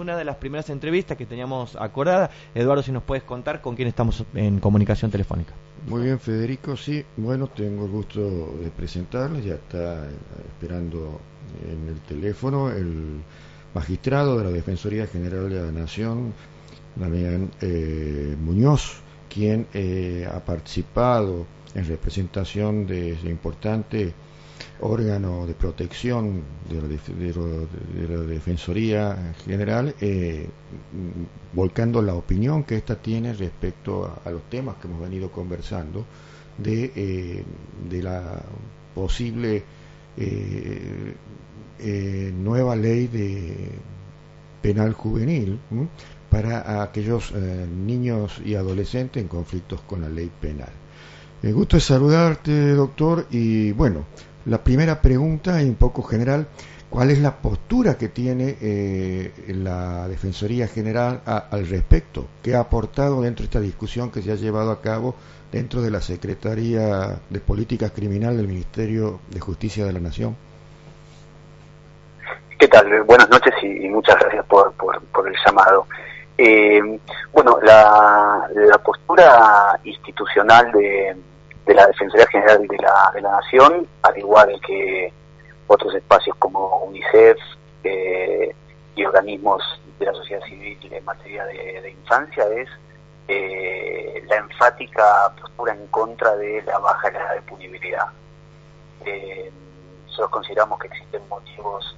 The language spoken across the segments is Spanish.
Una de las primeras entrevistas que teníamos acordada, Eduardo, si nos puedes contar con quién estamos en comunicación telefónica. Muy bien, Federico, sí, bueno, tengo el gusto de presentarles, ya está eh, esperando en el teléfono el magistrado de la Defensoría General de la Nación, Damián eh, Muñoz, quien eh, ha participado en representación de ese importante órgano de protección de la, Defensoría General, eh, volcando la opinión que ésta tiene respecto a, los temas que hemos venido conversando de, eh, la posible eh, nueva ley de penal juvenil para aquellos niños y adolescentes en conflictos con la ley penal. Me gusta saludarte, doctor, y bueno, la primera pregunta, un poco general, ¿cuál es la postura que tiene eh, la Defensoría General al respecto? ¿Qué ha aportado dentro de esta discusión que se ha llevado a cabo dentro de la Secretaría de Política Criminal del Ministerio de Justicia de la Nación? ¿Qué tal? Buenas noches y, muchas gracias por, por, el llamado. Eh, bueno, la, la postura institucional de, de la Defensoría General de la, de la Nación, al igual que otros espacios como UNICEF eh, y organismos de la sociedad civil en materia de, infancia, es eh, la enfática postura en contra de la baja edad de punibilidad. Eh, nosotros consideramos que existen motivos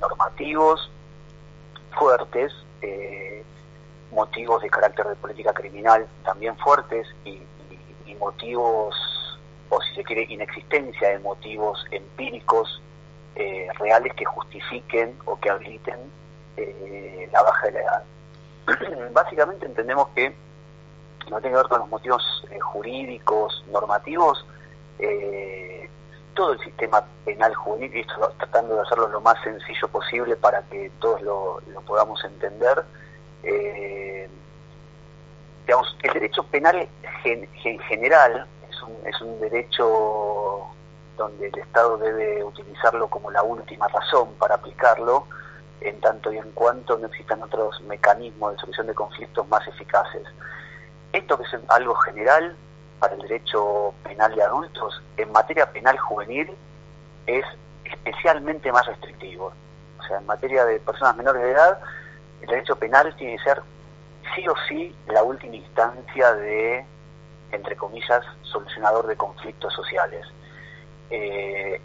normativos fuertes, motivos de carácter de política criminal también fuertes y motivos, o si se quiere, inexistencia de motivos empíricos eh, reales que justifiquen o que habiliten eh, la baja de la edad. Básicamente entendemos que no tiene que ver con los motivos eh, jurídicos, normativos, todo el sistema penal juvenil, y esto tratando de hacerlo lo más sencillo posible para que todos lo, podamos entender, digamos, el derecho penal en general es un, es un derecho donde el Estado debe utilizarlo como la última razón para aplicarlo, en tanto y en cuanto no existan otros mecanismos de solución de conflictos más eficaces. Esto que es algo general para el derecho penal de adultos, en materia penal juvenil es especialmente más restrictivo. O sea, en materia de personas menores de edad, el derecho penal tiene que ser sí o sí la última instancia de, entre comillas, solucionador de conflictos sociales. Eh,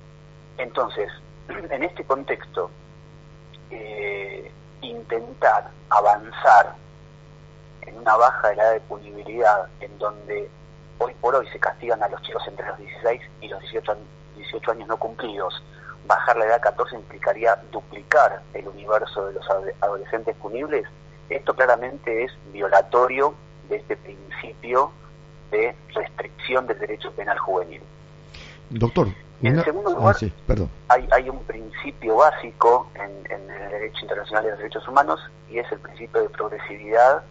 entonces, en este contexto, eh, intentar avanzar en una baja de la edad de punibilidad en donde hoy por hoy se castigan a los chicos entre los 16 y los 18, 18 años no cumplidos, bajar la edad a 14 implicaría duplicar el universo de los adolescentes punibles esto claramente es violatorio de este principio de restricción del derecho penal juvenil. Doctor, en segundo lugar, ah, Hay, un principio básico en, el derecho internacional de los derechos humanos y es el principio de progresividad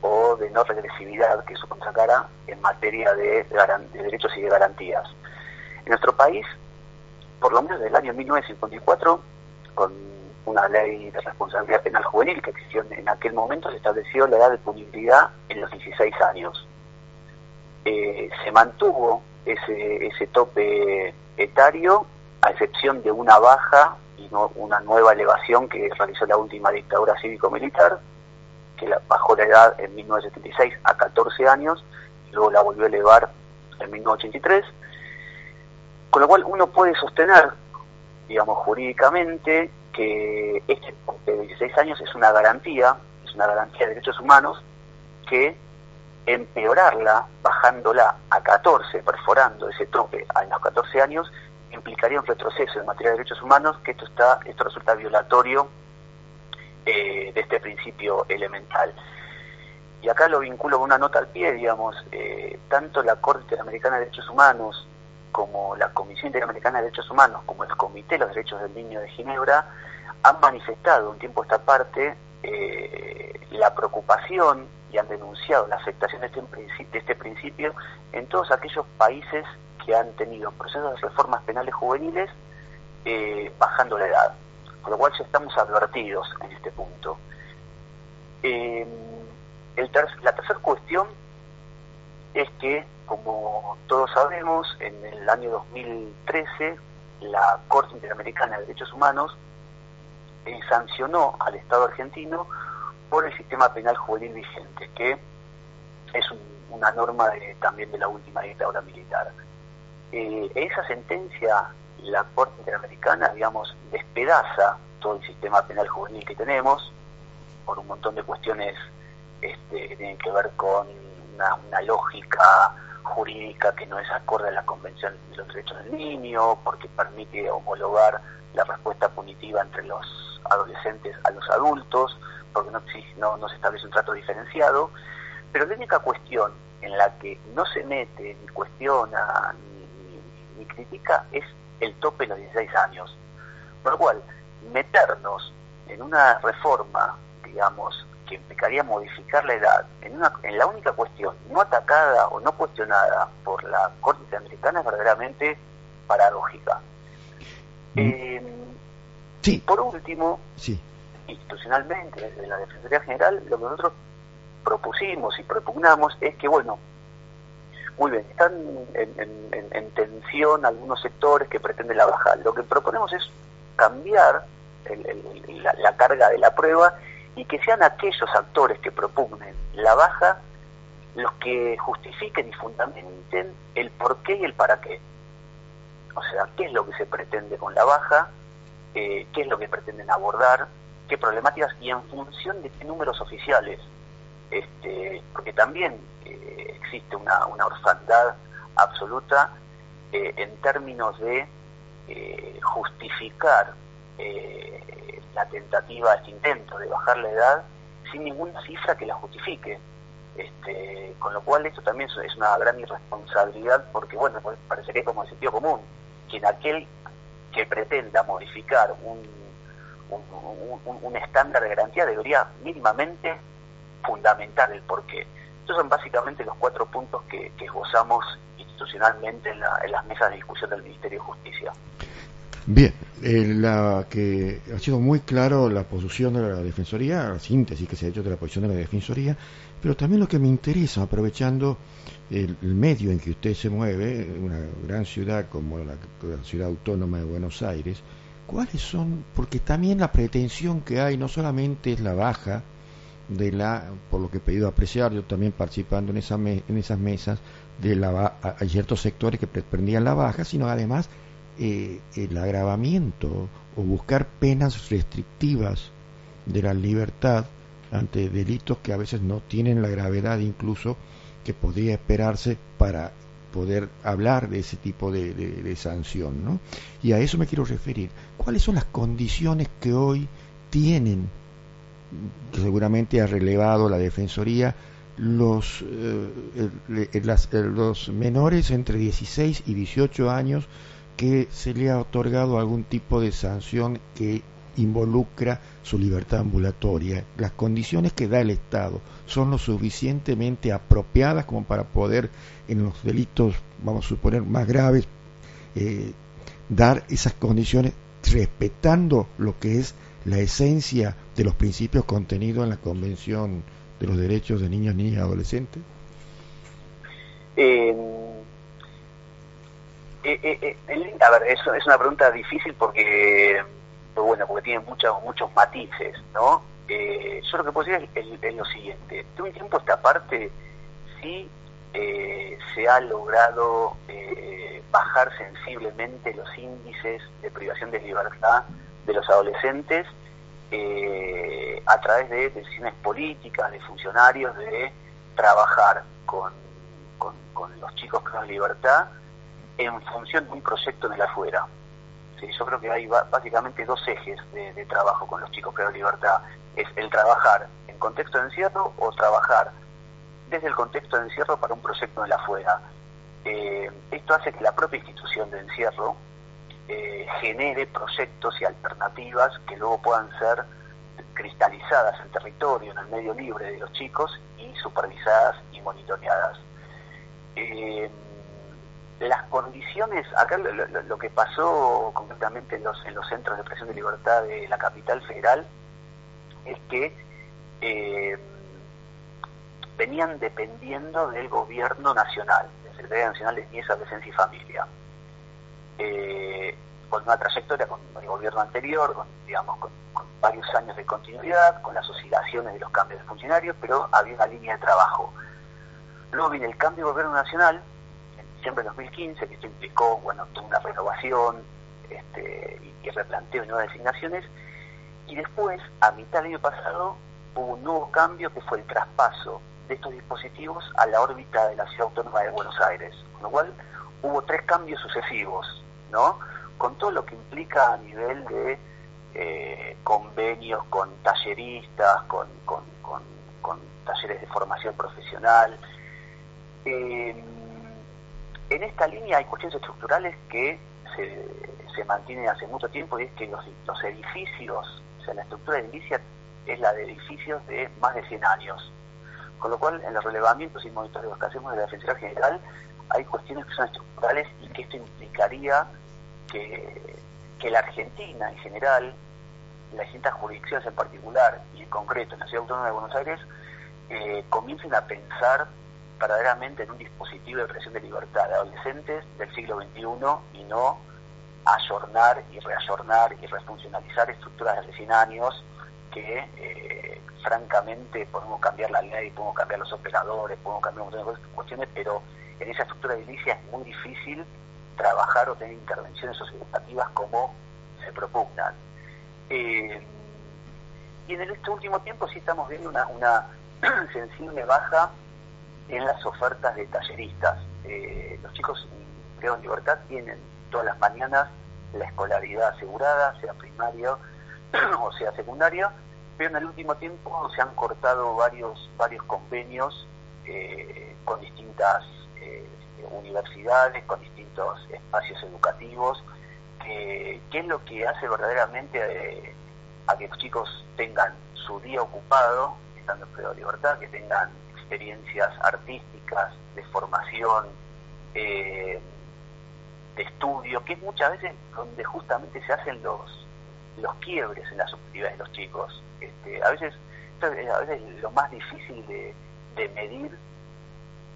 o de no regresividad, que es su contracara en materia de, de derechos y de garantías. En nuestro país, por lo menos desde el año 1954, con una ley de responsabilidad penal juvenil que existió en aquel momento, se estableció la edad de punibilidad en los 16 años. Eh, se mantuvo ese, ese tope etario, a excepción de una baja y no, una nueva elevación que realizó la última dictadura cívico-militar, que bajó la edad en 1976 a 14 años, y luego la volvió a elevar en 1983, con lo cual uno puede sostener, digamos, jurídicamente que este de 16 años es una garantía, es una garantía de derechos humanos, que empeorarla, bajándola a 14, perforando ese tope a los 14 años, implicaría un retroceso en materia de derechos humanos, que esto está, esto resulta violatorio eh, de este principio elemental. Y acá lo vinculo con una nota al pie, digamos, eh, tanto la Corte Interamericana de Derechos Humanos como la Comisión Interamericana de Derechos Humanos, como el Comité de los Derechos del Niño de Ginebra, han manifestado un tiempo esta parte eh, la preocupación y han denunciado la afectación de este, de este principio en todos aquellos países que han tenido procesos de reformas penales juveniles eh, bajando la edad. Con lo cual ya estamos advertidos en este punto. la tercera cuestión es que, como todos sabemos, en el año 2013 la Corte Interamericana de Derechos Humanos eh, sancionó al Estado argentino por el sistema penal juvenil vigente, que es una norma de, también de la última dictadura militar. Eh, esa sentencia, la Corte Interamericana, digamos, despedaza todo el sistema penal juvenil que tenemos, por un montón de cuestiones este, que tienen que ver con una, lógica jurídica que no es acorde a la Convención de los Derechos del Niño, porque permite homologar la respuesta punitiva entre los adolescentes a los adultos, porque no, no, no se establece un trato diferenciado, pero la única cuestión en la que no se mete, ni cuestiona, ni, ni critica es el tope de los 16 años. Por lo cual, meternos en una reforma, digamos, que implicaría modificar la edad en, una, en la única cuestión no atacada o no cuestionada por la Corte Interamericana es verdaderamente paradójica. Mm. Eh, sí. Por último, sí. institucionalmente, desde la Defensoría General, lo que nosotros propusimos y propugnamos es que, bueno, muy bien, están en, tensión algunos sectores que pretenden la baja. Lo que proponemos es cambiar la, carga de la prueba y que sean aquellos actores que propugnen la baja los que justifiquen y fundamenten el por qué y el para qué. O sea, qué es lo que se pretende con la baja, eh, qué es lo que pretenden abordar, qué problemáticas y en función de qué números oficiales. Este, porque también eh, existe una, una, orfandad absoluta eh, en términos de justificar la tentativa, este intento de bajar la edad sin ninguna cifra que la justifique. Este, con lo cual esto también es una gran irresponsabilidad porque, bueno, pues parecería como el sentido común, quien aquel que pretenda modificar un, un, estándar de garantía debería mínimamente fundamentar el porqué. Estos son básicamente los cuatro puntos que, que esbozamos institucionalmente en, en las mesas de discusión del Ministerio de Justicia. Bien, eh, la que ha sido muy claro la posición de la Defensoría, la síntesis que se ha hecho de la posición de la Defensoría, pero también lo que me interesa, aprovechando el, medio en que usted se mueve, una gran ciudad como la, ciudad autónoma de Buenos Aires, ¿cuáles son? Porque también la pretensión que hay no solamente es la baja de la, por lo que he pedido apreciar, yo también participando en, esa en esas mesas, de la, hay ciertos sectores que pretendían la baja, sino además eh, el agravamiento o buscar penas restrictivas de la libertad ante delitos que a veces no tienen la gravedad incluso que podría esperarse para poder hablar de ese tipo de, sanción. ¿no? Y a eso me quiero referir. ¿Cuáles son las condiciones que hoy tienen, que seguramente ha relevado la Defensoría, los, eh, los menores entre 16 y 18 años que se le ha otorgado algún tipo de sanción que involucra su libertad ambulatoria. Las condiciones que da el Estado son lo suficientemente apropiadas como para poder, en los delitos, vamos a suponer, más graves, eh, dar esas condiciones respetando lo que es la esencia de los principios contenidos en la Convención de los Derechos de Niños, Niñas y Adolescentes? Eh, eh, eh, eh a ver, eso es una pregunta difícil porque, bueno, porque tiene muchos muchos matices, ¿no? Eh, yo lo que puedo decir es, lo siguiente. De un tiempo esta parte sí eh, se ha logrado bajar sensiblemente los índices de privación de libertad de los adolescentes a través de decisiones políticas, de funcionarios, de trabajar con, con, con los chicos con libertad en función de un proyecto de la afuera. yo creo que hay básicamente dos ejes de, trabajo con los chicos de libertad. Es el trabajar en contexto de encierro o trabajar desde el contexto de encierro para un proyecto de la afuera. Eh, esto hace que la propia institución de encierro eh, genere proyectos y alternativas que luego puedan ser cristalizadas en territorio, en el medio libre de los chicos y supervisadas y monitoreadas. Eh, las condiciones, acá lo, que pasó concretamente en los, en los centros de presión de libertad de la capital federal es que eh, venían dependiendo del gobierno nacional, la Secretaría Nacional de Niñez, Adolescencia y Familia. Eh, con una trayectoria con el gobierno anterior, con, digamos, con, varios años de continuidad, con las oscilaciones de los cambios de funcionarios, pero había una línea de trabajo. Luego viene el cambio de gobierno nacional, diciembre de 2015, que esto implicó, bueno, toda una renovación este, y, replanteo de nuevas designaciones, y después, a mitad del año pasado, hubo un nuevo cambio que fue el traspaso de estos dispositivos a la órbita de la Ciudad Autónoma de Buenos Aires, con lo cual hubo tres cambios sucesivos, ¿no? Con todo lo que implica a nivel de eh, convenios con talleristas, con, con, talleres de formación profesional. Eh, en esta línea hay cuestiones estructurales que se, se mantienen hace mucho tiempo y es que los, edificios, o sea, la estructura edilicia es la de edificios de más de 100 años. Con lo cual, en los relevamientos y monitoreos que hacemos de la Defensoría General, hay cuestiones que son estructurales y que esto implicaría que, que la Argentina en general, las distintas jurisdicciones en particular y en concreto en la Ciudad Autónoma de Buenos Aires, eh, comiencen a pensar verdaderamente en un dispositivo de creación de libertad de adolescentes del siglo XXI y no ayornar y reayornar y refuncionalizar estructuras de recién años que eh, francamente podemos cambiar la ley, podemos cambiar los operadores, podemos cambiar un montón de cuestiones, pero en esa estructura edilicia es muy difícil trabajar o tener intervenciones socioeducativas como se propugnan. Eh, y en este último tiempo sí estamos viendo una, una sensible baja en las ofertas de talleristas. Eh, los chicos creo en libertad tienen todas las mañanas la escolaridad asegurada, sea primario o sea secundario, pero en el último tiempo se han cortado varios, varios convenios eh, con distintas universidades, con distintos espacios educativos, que, es lo que hace verdaderamente eh, a que los chicos tengan su día ocupado, estando en de libertad, que tengan experiencias artísticas, de formación, eh, de estudio, que es muchas veces donde justamente se hacen los, los quiebres en las subjetividades de los chicos. Este, a veces a veces lo más difícil de, medir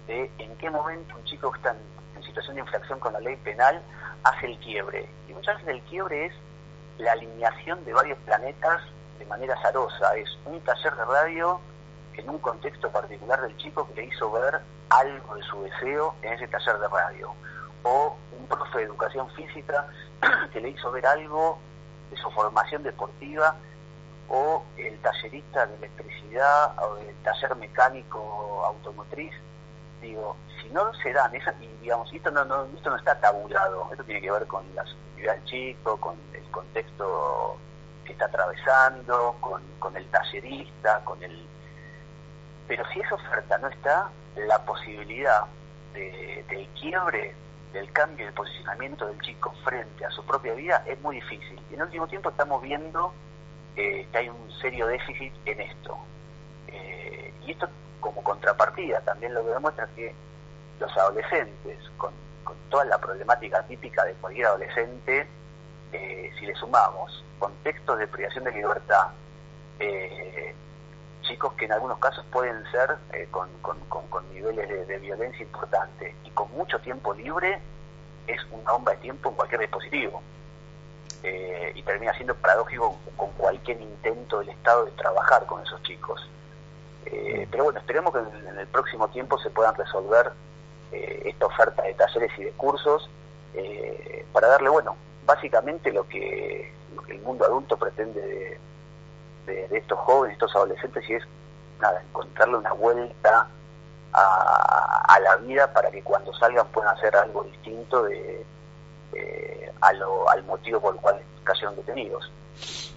de en qué momento un chico que está en, situación de infracción con la ley penal hace el quiebre. Y muchas veces el quiebre es la alineación de varios planetas de manera azarosa. Es un taller de radio en un contexto particular del chico que le hizo ver algo de su deseo en ese taller de radio. O un profe de educación física que le hizo ver algo de su formación deportiva o el tallerista de electricidad o el taller mecánico automotriz digo, si no se dan esas, y digamos, esto no, no, esto no está tabulado, esto tiene que ver con la subjetividad del chico, con el contexto que está atravesando, con, con el tallerista, con el... Pero si esa oferta no está, la posibilidad de, del quiebre, del cambio de posicionamiento del chico frente a su propia vida es muy difícil. Y en el último tiempo estamos viendo eh, que hay un serio déficit en esto. Eh, y esto como contrapartida también lo que demuestra que los adolescentes, con, toda la problemática típica de cualquier adolescente, eh, si le sumamos contextos de privación de libertad, eh, chicos que en algunos casos pueden ser eh, con, niveles de, violencia importantes y con mucho tiempo libre, es una bomba de tiempo en cualquier dispositivo. y termina siendo paradójico con cualquier intento del Estado de trabajar con esos chicos. Eh, pero bueno, esperemos que en, el próximo tiempo se puedan resolver eh, esta oferta de talleres y de cursos eh, para darle, bueno, básicamente lo que, el mundo adulto pretende de, estos jóvenes, estos adolescentes, y es, nada, encontrarle una vuelta a, la vida para que cuando salgan puedan hacer algo distinto de, al motivo por el cual cayeron detenidos.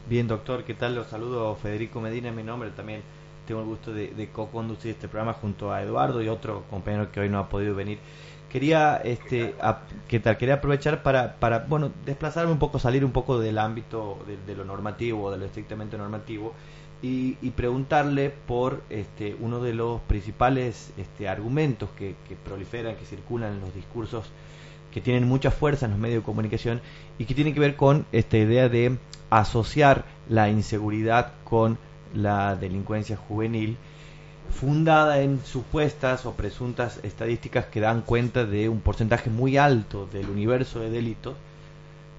Bien, doctor, ¿qué tal? Los saludo Federico Medina, mi nombre también tengo el gusto de, co-conducir este programa junto a Eduardo y otro compañero que hoy no ha podido venir. Quería, este, ¿qué tal? Quería aprovechar para, para, bueno, desplazarme un poco, salir un poco del ámbito de, lo normativo, de lo estrictamente normativo, y, preguntarle por este, uno de los principales este, argumentos que, que proliferan, que circulan en los discursos que tienen mucha fuerza en los medios de comunicación y que tiene que ver con esta idea de asociar la inseguridad con la delincuencia juvenil fundada en supuestas o presuntas estadísticas que dan cuenta de un porcentaje muy alto del universo de delitos,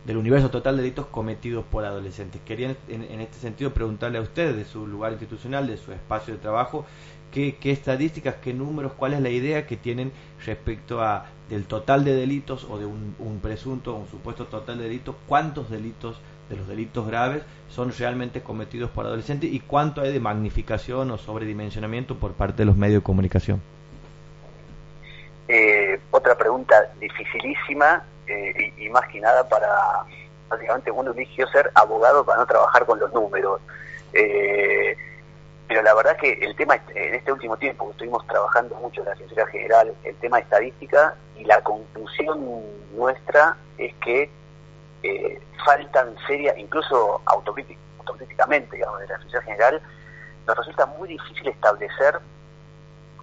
del universo total de delitos cometidos por adolescentes. Quería en, este sentido preguntarle a usted de su lugar institucional, de su espacio de trabajo, qué, estadísticas, qué números, cuál es la idea que tienen respecto a del total de delitos o de un, un presunto o un supuesto total de delitos, cuántos delitos de los delitos graves son realmente cometidos por adolescentes y cuánto hay de magnificación o sobredimensionamiento por parte de los medios de comunicación. Eh, otra pregunta dificilísima eh, y, más que nada para, básicamente uno eligió ser abogado para no trabajar con los números. Eh, pero la verdad que el tema, en este último tiempo, estuvimos trabajando mucho en la ciencia general, el tema estadística, y la conclusión nuestra es que eh, faltan serias, incluso autocríticamente, digamos, de la sociedad general, nos resulta muy difícil establecer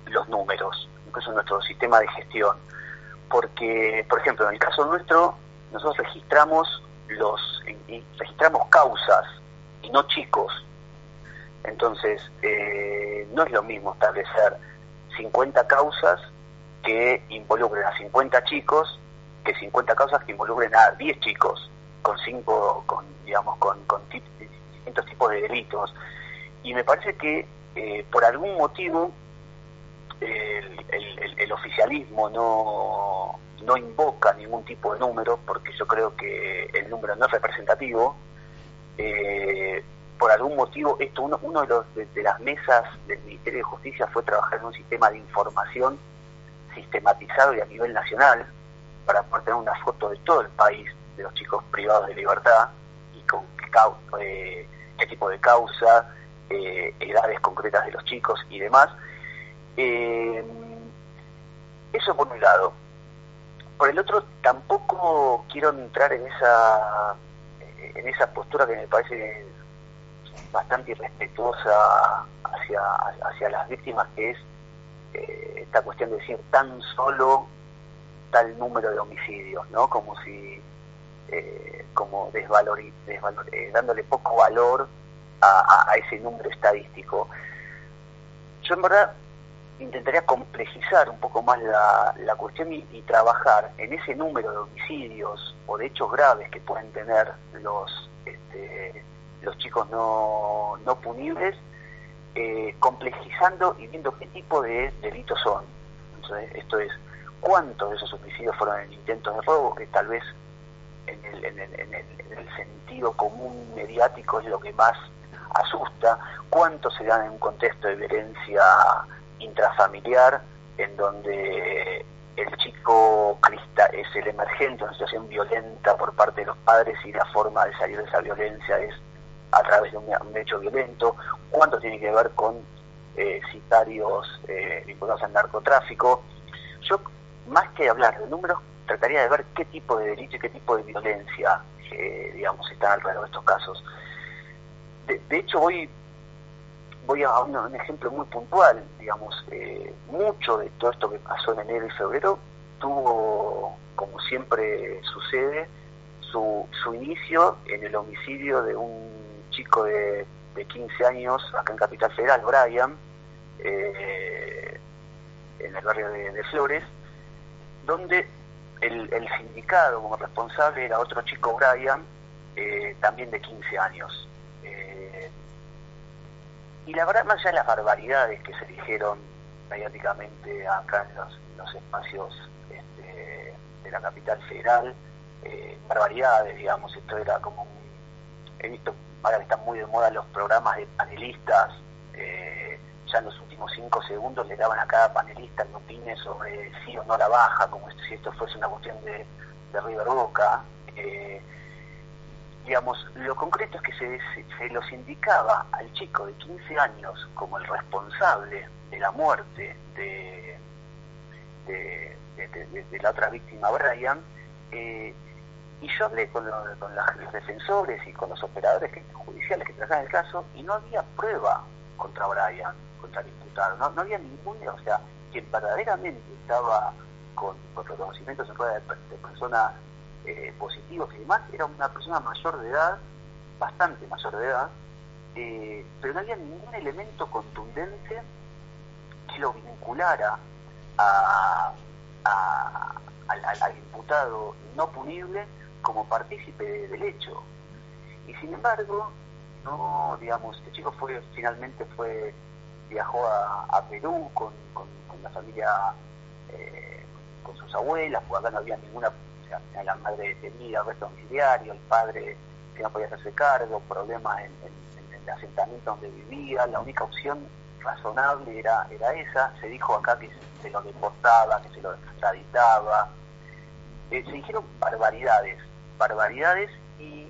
los números, incluso en nuestro sistema de gestión. Porque, por ejemplo, en el caso nuestro, nosotros registramos los registramos causas y no chicos. Entonces, eh, no es lo mismo establecer 50 causas que involucren a 50 chicos que 50 causas que involucren a 10 chicos con cinco, con, digamos, con, con distintos tipos de delitos. Y me parece que eh, por algún motivo el, oficialismo no, no invoca ningún tipo de número, porque yo creo que el número no es representativo. Eh, por algún motivo, esto uno, uno de, los, de, las mesas del Ministerio de Justicia fue trabajar en un sistema de información sistematizado y a nivel nacional, para poder tener una foto de todo el país de los chicos privados de libertad y con qué, eh, tipo de causa, eh, edades concretas de los chicos y demás. Eh, eso por un lado. Por el otro, tampoco quiero entrar en esa en esa postura que me parece bastante irrespetuosa hacia, hacia las víctimas, que es esta cuestión de decir tan solo tal número de homicidios, ¿no? Como si, eh, como desvalor, eh, dándole poco valor a, ese número estadístico. Yo en verdad intentaría complejizar un poco más la, la cuestión y, trabajar en ese número de homicidios o de hechos graves que pueden tener los este, los chicos no, no punibles, eh, complejizando y viendo qué tipo de delitos son. Entonces, esto es cuántos de esos homicidios fueron en intentos de robo, que tal vez en el, en el, en el, sentido común mediático es lo que más asusta, cuántos se dan en un contexto de violencia intrafamiliar, en donde el chico crista es el emergente, una situación violenta por parte de los padres y la forma de salir de esa violencia es a través de un, hecho violento, cuánto tiene que ver con eh, sicarios eh, vinculados al narcotráfico. Yo más que hablar de números, trataría de ver qué tipo de delito y qué tipo de violencia, eh, digamos, están alrededor de estos casos. De, hecho, voy voy a un, ejemplo muy puntual, digamos, eh, mucho de todo esto que pasó en enero y febrero tuvo, como siempre sucede, su, su inicio en el homicidio de un chico de, de 15 años acá en Capital Federal, Brian, eh, en el barrio de Flores, donde el, sindicado como responsable era otro chico, Brian, eh, también de 15 años. Eh, y la verdad, más allá de las barbaridades que se dijeron mediáticamente acá en los, espacios este, de la capital federal, eh, barbaridades, digamos, esto era como He visto, ahora que están muy de moda los programas de panelistas, ya en los últimos cinco segundos le daban a cada panelista que opine sobre si o no la baja, como si esto fuese una cuestión de, de River Boca. Eh, digamos, lo concreto es que se, se, los indicaba al chico de 15 años como el responsable de la muerte de, la otra víctima, Brian, eh, y yo hablé con, con los defensores y con los operadores judiciales que trataban el caso y no había prueba contra Brian contra imputado. No, no había ningún, o sea, quien verdaderamente estaba con, reconocimientos en rueda de, personas eh, positivos y demás, era una persona mayor de edad, bastante mayor de edad, eh, pero no había ningún elemento contundente vinculara a, al, imputado no punible como partícipe del hecho. Y sin embargo, no, digamos, este chico fue finalmente fue viajó a, Perú con, la familia, eh, con sus abuelas, porque acá no había ninguna, o sea, la madre tenía arresto domiciliario, el padre que no podía hacerse cargo, problemas en, el asentamiento donde vivía, la única opción razonable era, era esa, se dijo acá que se lo deportaba, que se lo extraditaba, eh, se dijeron barbaridades, barbaridades y,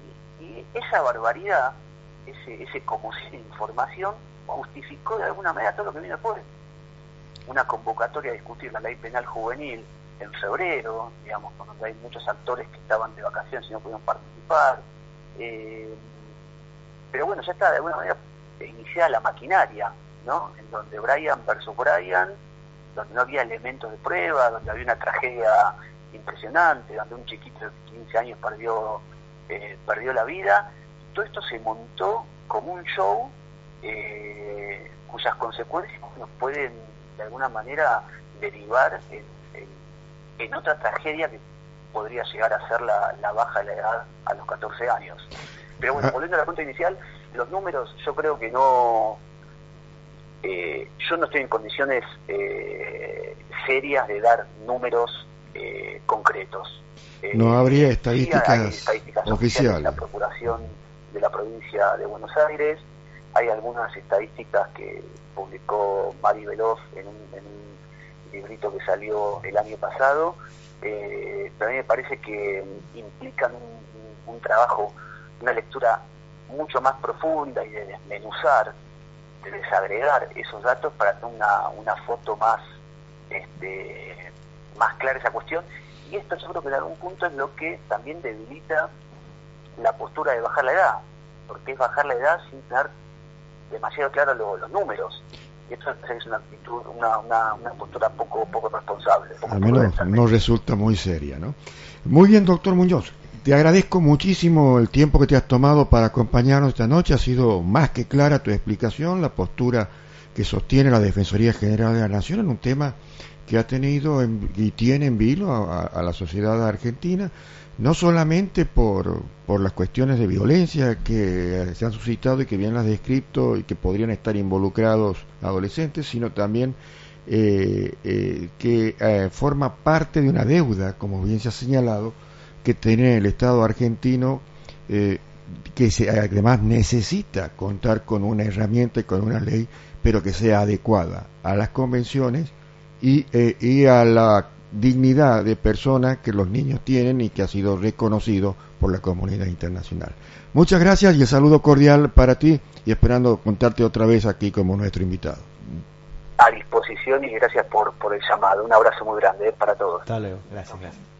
esa barbaridad, ese, ese como sin información, justificó de alguna manera todo lo que vino después. Una convocatoria a discutir la ley penal juvenil en febrero, digamos, cuando hay muchos actores que estaban de vacaciones y no pudieron participar. Eh, pero bueno, ya está de alguna manera iniciada la maquinaria, ¿no? En donde Brian versus Brian, donde no había elementos de prueba, donde había una tragedia impresionante, donde un chiquito de 15 años perdió, eh, perdió la vida. Todo esto se montó como un show eh, cuyas consecuencias nos pueden de alguna manera derivar en, otra tragedia que podría llegar a ser la, baja de la edad a los 14 años. Pero bueno, volviendo a la pregunta inicial, los números yo creo que no... Eh, yo no estoy en condiciones eh, serias de dar números eh, concretos. no habría estadísticas, estadísticas oficiales. de la Procuración de la provincia de Buenos Aires, hay algunas estadísticas que publicó Mari Veloz en un, librito que salió el año pasado, eh, pero a mí me parece que implican un, trabajo, una lectura mucho más profunda y de desmenuzar, de desagregar esos datos para tener una, una foto más, este, más clara esa cuestión. Y esto yo creo que en algún punto es lo que también debilita la postura de bajar la edad, porque es bajar la edad sin tener demasiado claros los números. Y esto es una actitud, una, una, postura poco, poco responsable. Al menos no resulta muy seria, ¿no? Muy bien, doctor Muñoz. Te agradezco muchísimo el tiempo que te has tomado para acompañarnos esta noche. Ha sido más que clara tu explicación, la postura que sostiene la Defensoría General de la Nación en un tema que ha tenido y tiene en vilo a la sociedad argentina no solamente por, por las cuestiones de violencia que se han suscitado y que bien las descrito y que podrían estar involucrados adolescentes, sino también eh, eh, que eh, forma parte de una deuda, como bien se ha señalado, que tiene el Estado argentino, que se, además necesita contar con una herramienta y con una ley, pero que sea adecuada a las convenciones y, y a la dignidad de persona que los niños tienen y que ha sido reconocido por la comunidad internacional. Muchas gracias y el saludo cordial para ti y esperando contarte otra vez aquí como nuestro invitado. A disposición y gracias por, por el llamado. Un abrazo muy grande para todos. Hasta luego. Gracias, gracias.